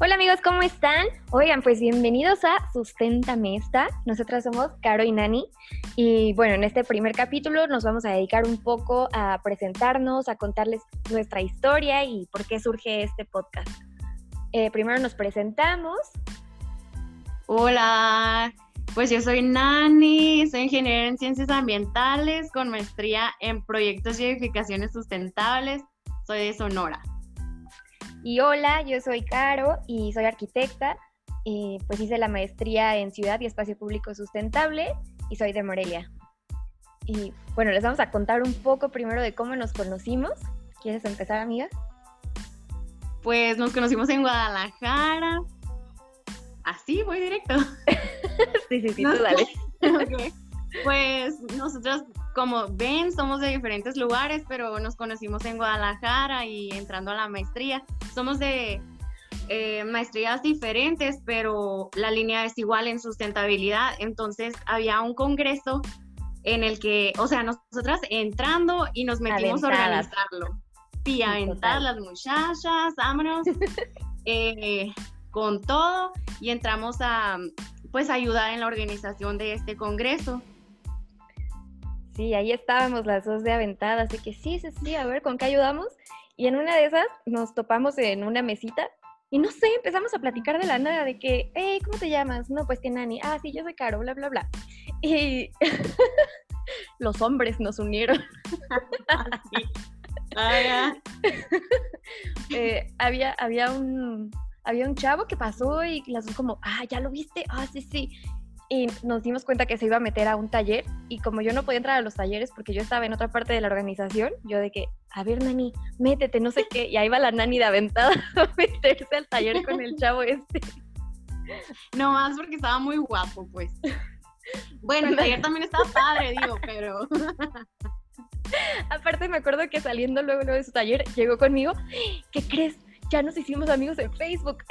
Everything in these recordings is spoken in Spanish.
Hola amigos, ¿cómo están? Oigan, pues bienvenidos a Sustenta Mesta. Nosotras somos Caro y Nani. Y bueno, en este primer capítulo nos vamos a dedicar un poco a presentarnos, a contarles nuestra historia y por qué surge este podcast. Eh, primero nos presentamos. Hola, pues yo soy Nani, soy ingeniera en ciencias ambientales con maestría en proyectos y edificaciones sustentables. Soy de Sonora. Y hola, yo soy Caro y soy arquitecta. Y pues hice la maestría en Ciudad y Espacio Público Sustentable y soy de Morelia. Y bueno, les vamos a contar un poco primero de cómo nos conocimos. ¿Quieres empezar, amiga? Pues nos conocimos en Guadalajara. Así, voy directo. sí, sí, sí, tú dale. Pues nosotros, como ven, somos de diferentes lugares, pero nos conocimos en Guadalajara y entrando a la maestría. Somos de eh, maestrías diferentes, pero la línea es igual en sustentabilidad. Entonces había un congreso en el que, o sea, nosotras entrando y nos metimos a organizarlo. Sí, aventar las muchachas, vámonos, eh, con todo y entramos a, pues, ayudar en la organización de este congreso. Sí, ahí estábamos las dos de aventada, así que sí, sí, sí, a ver, ¿con qué ayudamos? Y en una de esas nos topamos en una mesita y no sé, empezamos a platicar de la nada, de que, hey, ¿cómo te llamas? No, pues que Nani, ah, sí, yo soy Caro, bla, bla, bla. Y los hombres nos unieron. Ah, eh, había, había, un, había un chavo que pasó y las dos como, ah, ¿ya lo viste? Ah, sí, sí y nos dimos cuenta que se iba a meter a un taller y como yo no podía entrar a los talleres porque yo estaba en otra parte de la organización, yo de que, a ver, Nani, métete, no sé qué, y ahí va la Nani de aventada a meterse al taller con el chavo este. No más porque estaba muy guapo, pues. Bueno, el taller también estaba padre, digo, pero... Aparte me acuerdo que saliendo luego, luego de su taller, llegó conmigo, ¿qué crees? Ya nos hicimos amigos en Facebook.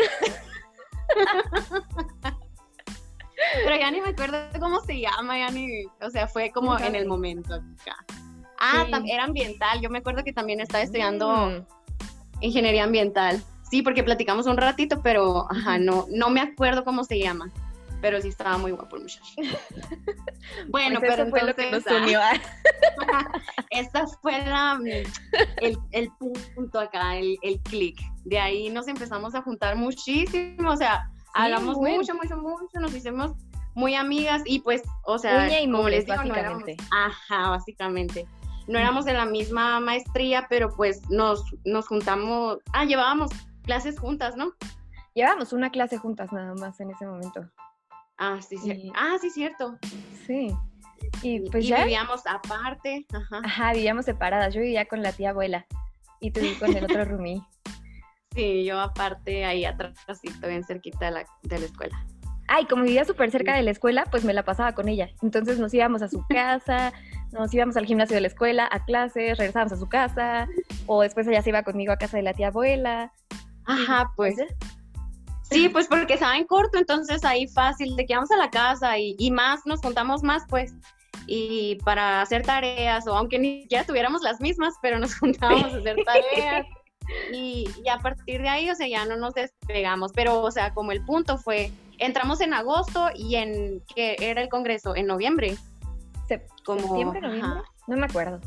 Pero ya ni me acuerdo cómo se llama, ya ni, o sea, fue como en el momento acá. Ah, era ambiental, yo me acuerdo que también estaba estudiando mm. ingeniería ambiental. Sí, porque platicamos un ratito, pero ajá, no, no me acuerdo cómo se llama. Pero sí estaba muy guapo el muchacho. bueno, pues pero fue lo que nos unió. esta fue la, el, el, punto acá, el, el clic. De ahí nos empezamos a juntar muchísimo, o sea, hablamos mucho, mucho, mucho, nos hicimos muy amigas y pues, o sea, como les digo, no éramos, ajá, básicamente. No éramos de la misma maestría, pero pues nos, nos juntamos, ah, llevábamos clases juntas, ¿no? Llevábamos una clase juntas nada más en ese momento. Ah, sí, sí. Ah, sí, cierto. Sí. Y pues ya. vivíamos aparte. Ajá. Ajá, vivíamos separadas. Yo vivía con la tía abuela y tú con el otro roomie. Sí, yo aparte ahí atrás, bien cerquita de la, de la escuela. Ay, como vivía súper cerca de la escuela, pues me la pasaba con ella. Entonces nos íbamos a su casa, nos íbamos al gimnasio de la escuela, a clases, regresábamos a su casa, o después ella se iba conmigo a casa de la tía abuela. Ajá, pues. Sí, pues porque estaba en corto, entonces ahí fácil, de que vamos a la casa y, y más, nos juntamos más, pues y para hacer tareas, o aunque ni ya tuviéramos las mismas, pero nos juntábamos a hacer tareas. Y, a partir de ahí, o sea, ya no nos despegamos, pero, o sea, como el punto fue, entramos en agosto y en, que era el congreso? En noviembre. como, ¿Septiembre, noviembre? No me acuerdo.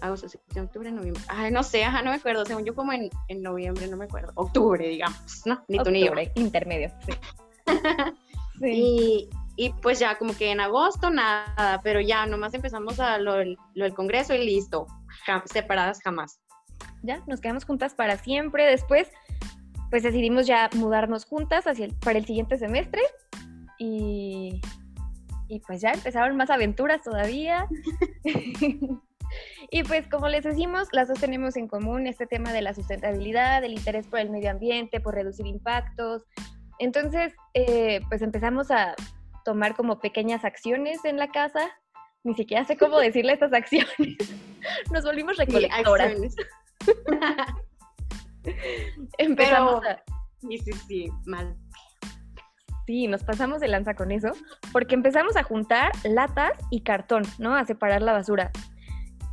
Agosto, septiembre, octubre, noviembre. Ay, no sé, ajá, no me acuerdo. Según yo, como en, en noviembre, no me acuerdo. Octubre, digamos, ¿no? Ni tú ni yo. intermedio, sí. sí. Y, y, pues ya, como que en agosto, nada, pero ya, nomás empezamos a lo, lo del congreso y listo. separadas jamás ya nos quedamos juntas para siempre. Después, pues decidimos ya mudarnos juntas hacia para el siguiente semestre y, y pues ya empezaron más aventuras todavía. y pues como les decimos, las dos tenemos en común este tema de la sustentabilidad, el interés por el medio ambiente, por reducir impactos. Entonces, eh, pues empezamos a tomar como pequeñas acciones en la casa. Ni siquiera sé cómo decirle estas acciones. Nos volvimos recolectoras. Empezamos a... Sí, sí, sí, mal. Sí, nos pasamos de lanza con eso, porque empezamos a juntar latas y cartón, ¿no? A separar la basura.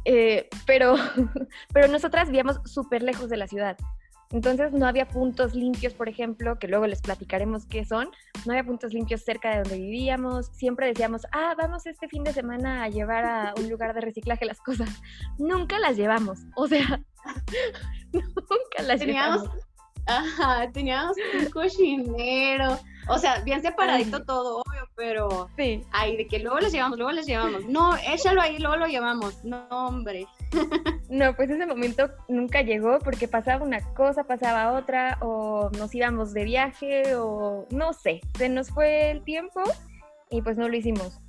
Eh, pero, pero nosotras vivíamos súper lejos de la ciudad. Entonces no había puntos limpios, por ejemplo, que luego les platicaremos qué son. No había puntos limpios cerca de donde vivíamos. Siempre decíamos, ah, vamos este fin de semana a llevar a un lugar de reciclaje las cosas. Nunca las llevamos. O sea, nunca las llevamos. Ajá, teníamos un cochinero. O sea, bien separadito todo, obvio, pero. Sí. Ay, de que luego les llevamos, luego les llevamos. No, échalo ahí, luego lo llevamos. No, hombre. No, pues ese momento nunca llegó porque pasaba una cosa, pasaba otra, o nos íbamos de viaje, o no sé. Se nos fue el tiempo y pues no lo hicimos.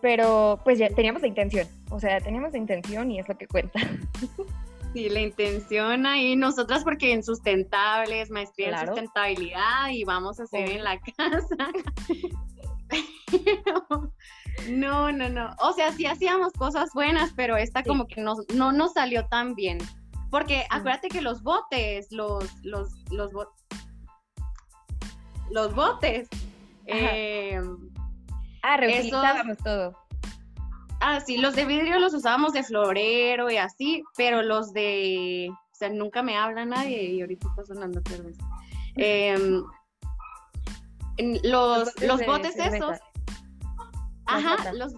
Pero pues ya teníamos la intención. O sea, teníamos la intención y es lo que cuenta. Sí, la intención ahí, nosotras porque en sustentables, maestría en sustentabilidad y vamos a hacer en la casa. no, no, no. O sea, sí hacíamos cosas buenas, pero esta como que no, no nos salió tan bien. Porque acuérdate que los botes, los, los, los, los botes. Eh, ah, reutilizábamos todo. Ah, sí, los de vidrio los usábamos de florero y así, pero los de, o sea, nunca me habla nadie y ahorita está sonando cerveza. Em, los, los, botes, esos. Ajá, los,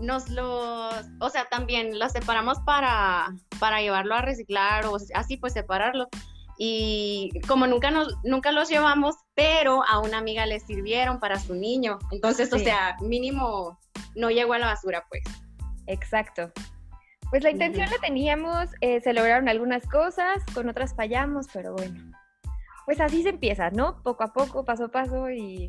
nos los, o sea, también los separamos para, para llevarlo a reciclar o así pues separarlo. Y como nunca, nos, nunca los llevamos, pero a una amiga le sirvieron para su niño. Entonces, o sea, mínimo no llegó a la basura, pues. Exacto. Pues la intención la teníamos, eh, se lograron algunas cosas, con otras fallamos, pero bueno. Pues así se empieza, ¿no? Poco a poco, paso a paso y,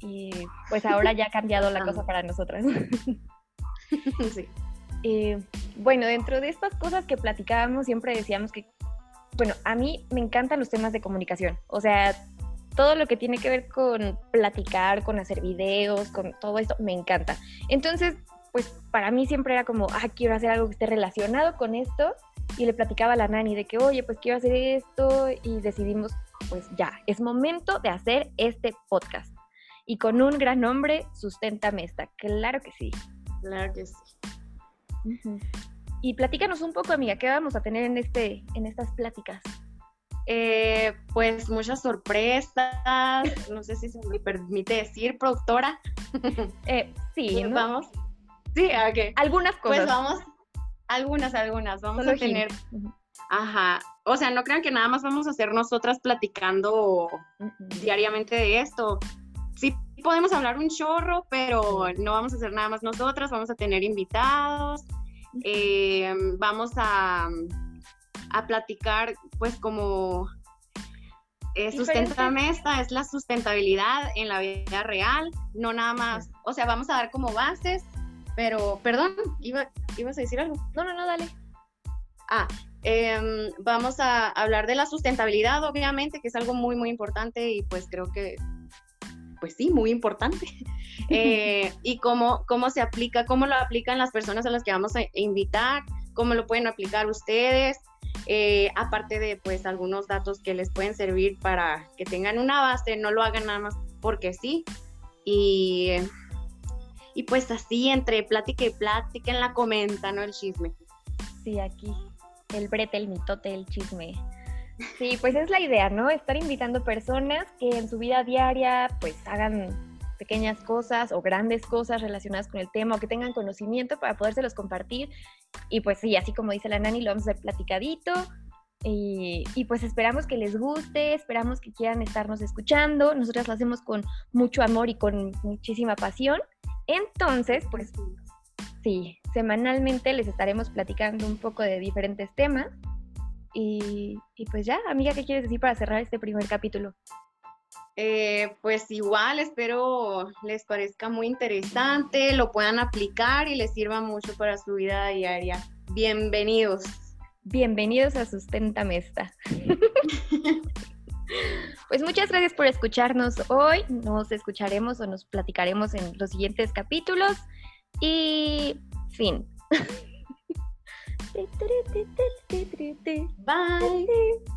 y pues ahora ya ha cambiado la cosa para nosotras. sí. bueno, dentro de estas cosas que platicábamos, siempre decíamos que, bueno, a mí me encantan los temas de comunicación. O sea, todo lo que tiene que ver con platicar, con hacer videos, con todo esto, me encanta. Entonces, pues para mí siempre era como, ah, quiero hacer algo que esté relacionado con esto. Y le platicaba a la nani de que, oye, pues quiero hacer esto. Y decidimos, pues ya, es momento de hacer este podcast. Y con un gran nombre, Susténtame esta. Claro que sí. Claro que sí. Y platícanos un poco, amiga, ¿qué vamos a tener en, este, en estas pláticas? Eh, pues muchas sorpresas, no sé si se me permite decir, productora. Eh, sí, vamos. Sí, ok. Algunas pues cosas. Pues vamos, algunas, algunas. Vamos a tener. Ajá. O sea, no crean que nada más vamos a hacer nosotras platicando diariamente de esto. Sí podemos hablar un chorro, pero no vamos a hacer nada más nosotras, vamos a tener invitados, eh, vamos a a platicar, pues como eh, esta es la sustentabilidad en la vida real, no nada más, o sea, vamos a dar como bases, pero, perdón, iba, ibas a decir algo. No, no, no, dale. Ah, em, vamos a hablar de la sustentabilidad, obviamente, que es algo muy, muy importante y pues creo que, pues sí, muy importante. Eh, y cómo, cómo se aplica, cómo lo aplican las personas a las que vamos a invitar, cómo lo pueden aplicar ustedes, eh, aparte de pues algunos datos que les pueden servir para que tengan una base, no lo hagan nada más porque sí. Y, y pues así, entre plática y plática, en la comenta, ¿no? El chisme. Sí, aquí, el brete, el mitote, el chisme. Sí, pues es la idea, ¿no? Estar invitando personas que en su vida diaria pues hagan pequeñas cosas o grandes cosas relacionadas con el tema o que tengan conocimiento para podérselos compartir. Y pues sí, así como dice la Nani, lo vamos a hacer platicadito. Y, y, pues esperamos que les guste, esperamos que quieran estarnos escuchando. Nosotras lo hacemos con mucho amor y con muchísima pasión. Entonces, pues sí, semanalmente les estaremos platicando un poco de diferentes temas. Y, y pues ya, amiga, ¿qué quieres decir para cerrar este primer capítulo? Eh, pues igual espero les parezca muy interesante, lo puedan aplicar y les sirva mucho para su vida diaria. Bienvenidos. Bienvenidos a Susténtame esta. pues muchas gracias por escucharnos hoy. Nos escucharemos o nos platicaremos en los siguientes capítulos. Y fin. Bye.